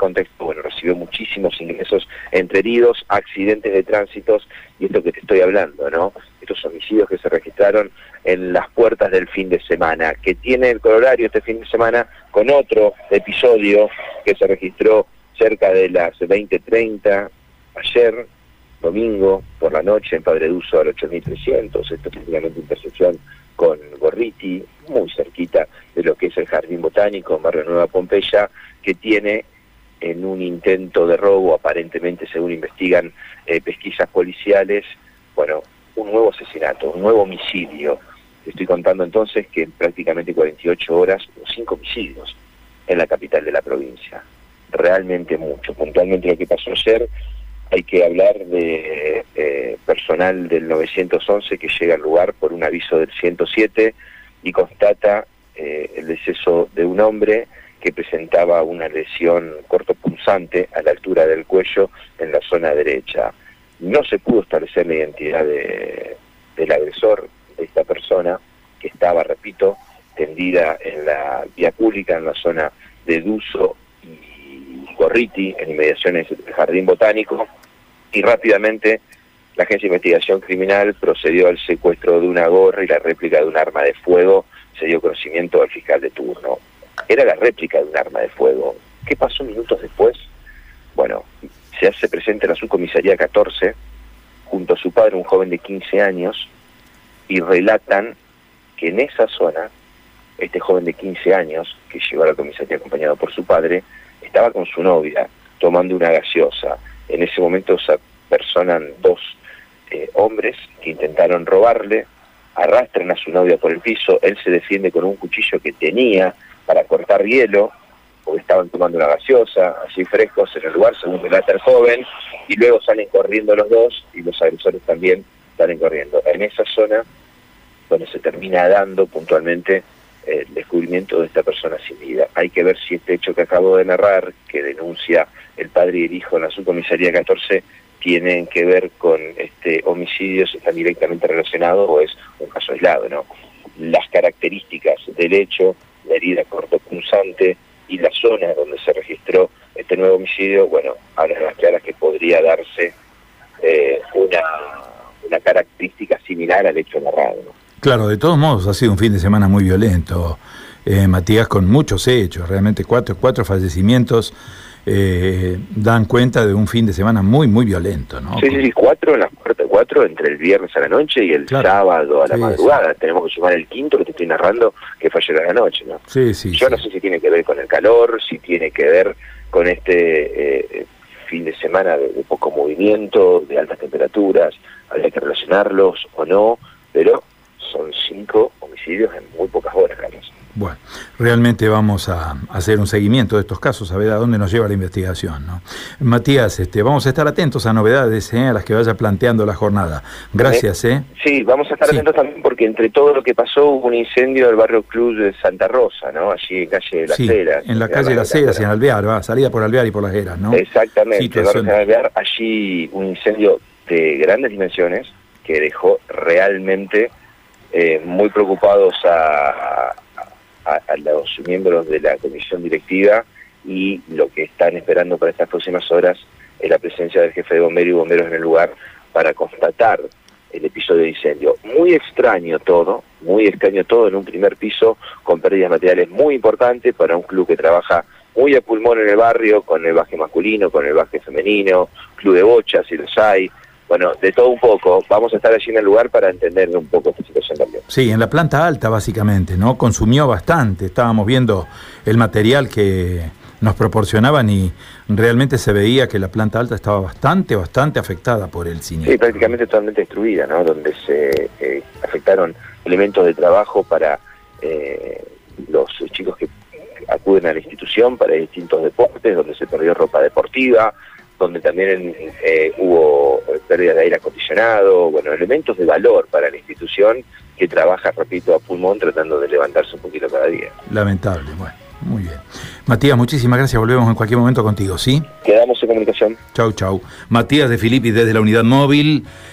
contexto, bueno, recibió muchísimos ingresos entre heridos, accidentes de tránsitos y esto que te estoy hablando, ¿no? Estos homicidios que se registraron en las puertas del fin de semana, que tiene el coronario este fin de semana con otro episodio que se registró cerca de las 20.30 ayer, domingo, por la noche, en Padre Duso al 8300, esto es prácticamente intersección con Gorriti, muy cerquita de lo que es el Jardín Botánico, Barrio Nueva Pompeya, que tiene en un intento de robo, aparentemente según investigan eh, pesquisas policiales, bueno, un nuevo asesinato, un nuevo homicidio. Estoy contando entonces que en prácticamente 48 horas, cinco homicidios en la capital de la provincia. Realmente mucho. Puntualmente lo que pasó ayer, hay que hablar de eh, personal del 911 que llega al lugar por un aviso del 107 y constata eh, el deceso de un hombre que presentaba una lesión cortopunzante a la altura del cuello en la zona derecha. No se pudo establecer la identidad del agresor, de esta persona, que estaba, repito, tendida en la vía pública, en la zona de Duso y Gorriti, en inmediaciones del Jardín Botánico, y rápidamente la Agencia de Investigación Criminal procedió al secuestro de una gorra y la réplica de un arma de fuego, se dio conocimiento al fiscal de turno era la réplica de un arma de fuego. ¿Qué pasó minutos después? Bueno, se hace presente en la subcomisaría 14, junto a su padre, un joven de 15 años, y relatan que en esa zona, este joven de 15 años, que llegó a la comisaría acompañado por su padre, estaba con su novia, tomando una gaseosa. En ese momento se apersonan dos eh, hombres que intentaron robarle, arrastran a su novia por el piso, él se defiende con un cuchillo que tenía, para cortar hielo, porque estaban tomando una gaseosa, así frescos en el lugar, según relata el joven, y luego salen corriendo los dos y los agresores también salen corriendo. En esa zona donde se termina dando puntualmente el descubrimiento de esta persona sin vida. Hay que ver si este hecho que acabo de narrar, que denuncia el padre y el hijo en la subcomisaría 14, tienen que ver con este homicidio, si están directamente relacionados o es un caso aislado, ¿no? Las características del hecho la herida cortopunzante y la zona donde se registró este nuevo homicidio, bueno, hablan las claras que podría darse eh, una, una característica similar al hecho narrado. Claro, de todos modos ha sido un fin de semana muy violento, eh, Matías, con muchos hechos, realmente cuatro, cuatro fallecimientos eh, dan cuenta de un fin de semana muy, muy violento, ¿no? Sí, sí, cuatro en las cuatro entre el viernes a la noche y el sábado a la madrugada. Tenemos que sumar el quinto que te estoy narrando, que fue ayer a la noche, ¿no? Sí, sí. Yo no sé si tiene que ver con el calor, si tiene que ver con este eh, fin de semana de, de, poco movimiento, de altas temperaturas, habría que relacionarlos o no, pero son cinco homicidios en muy pocas horas, Carlos. Bueno, realmente vamos a hacer un seguimiento de estos casos, a ver a dónde nos lleva la investigación. ¿no? Matías, este, vamos a estar atentos a novedades ¿eh? a las que vaya planteando la jornada. Gracias. ¿eh? Sí, vamos a estar atentos también porque entre todo lo que pasó hubo un incendio del barrio Cruz de Santa Rosa, ¿no? allí en calle de las sí, Heras. En la calle de las Heras y en Alvear, va, salida por Alvear y por las Heras, ¿no? Exactamente, barrio Alvear, allí un incendio de grandes dimensiones que dejó realmente eh, muy preocupados a, a, a, los miembros de la comisión directiva y lo que están esperando para estas próximas horas es la presencia del jefe de bomberos y bomberos en el lugar para constatar el episodio de incendio. Muy extraño todo, muy extraño todo en un primer piso con pérdidas materiales muy importantes para un club que trabaja muy a pulmón en el barrio, con el baje masculino, con el baje femenino, club de bochas, si los hay, bueno, de todo un poco. Vamos a estar allí en el lugar para entender un poco esta situación también. Sí, en la planta alta básicamente, ¿no? Consumió bastante. Estábamos viendo el material que nos proporcionaban y realmente se veía que la planta alta estaba bastante, bastante afectada por el siniestro. Sí, prácticamente totalmente destruida, ¿no? Donde se eh, afectaron elementos de trabajo para eh, los chicos que acuden a la institución para distintos deportes, donde se perdió ropa deportiva, donde también eh, hubo pérdida de aire acondicionado, bueno, elementos de valor para la institución que trabaja, repito, a pulmón tratando de levantarse un poquito cada día. Lamentable, bueno, muy bien. Matías, muchísimas gracias, volvemos en cualquier momento contigo, ¿sí? Quedamos en comunicación. Chau, chau. Matías de Filippi desde la unidad móvil.